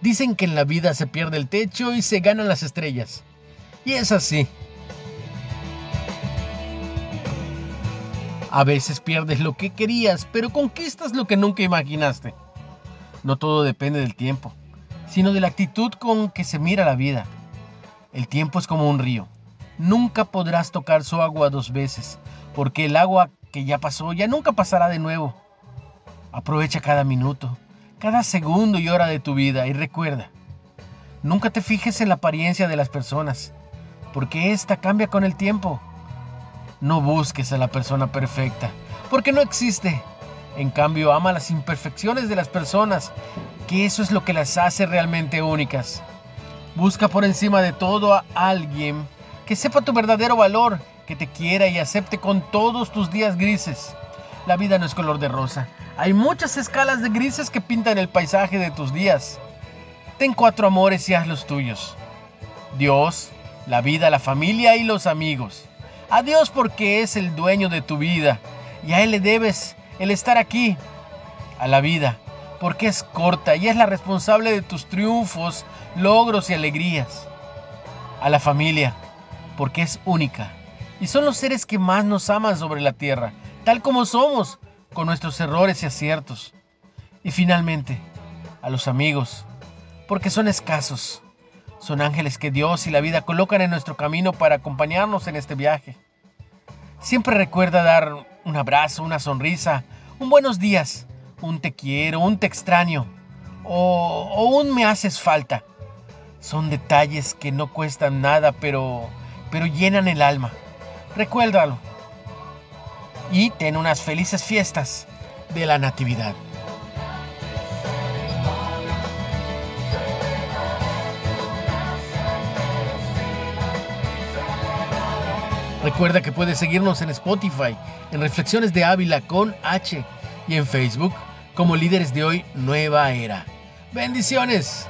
Dicen que en la vida se pierde el techo y se ganan las estrellas. Y es así. A veces pierdes lo que querías, pero conquistas lo que nunca imaginaste. No todo depende del tiempo, sino de la actitud con que se mira la vida. El tiempo es como un río. Nunca podrás tocar su agua dos veces, porque el agua que ya pasó ya nunca pasará de nuevo. Aprovecha cada minuto, cada segundo y hora de tu vida y recuerda, nunca te fijes en la apariencia de las personas, porque ésta cambia con el tiempo. No busques a la persona perfecta, porque no existe. En cambio, ama las imperfecciones de las personas, que eso es lo que las hace realmente únicas. Busca por encima de todo a alguien que sepa tu verdadero valor, que te quiera y acepte con todos tus días grises. La vida no es color de rosa. Hay muchas escalas de grises que pintan el paisaje de tus días. Ten cuatro amores y haz los tuyos. Dios, la vida, la familia y los amigos. A Dios porque es el dueño de tu vida y a Él le debes el estar aquí. A la vida porque es corta y es la responsable de tus triunfos, logros y alegrías. A la familia porque es única y son los seres que más nos aman sobre la tierra tal como somos, con nuestros errores y aciertos. Y finalmente, a los amigos, porque son escasos. Son ángeles que Dios y la vida colocan en nuestro camino para acompañarnos en este viaje. Siempre recuerda dar un abrazo, una sonrisa, un buenos días, un te quiero, un te extraño o, o un me haces falta. Son detalles que no cuestan nada, pero, pero llenan el alma. Recuérdalo y ten unas felices fiestas de la Natividad. Recuerda que puedes seguirnos en Spotify, en Reflexiones de Ávila con H y en Facebook como líderes de hoy Nueva Era. Bendiciones.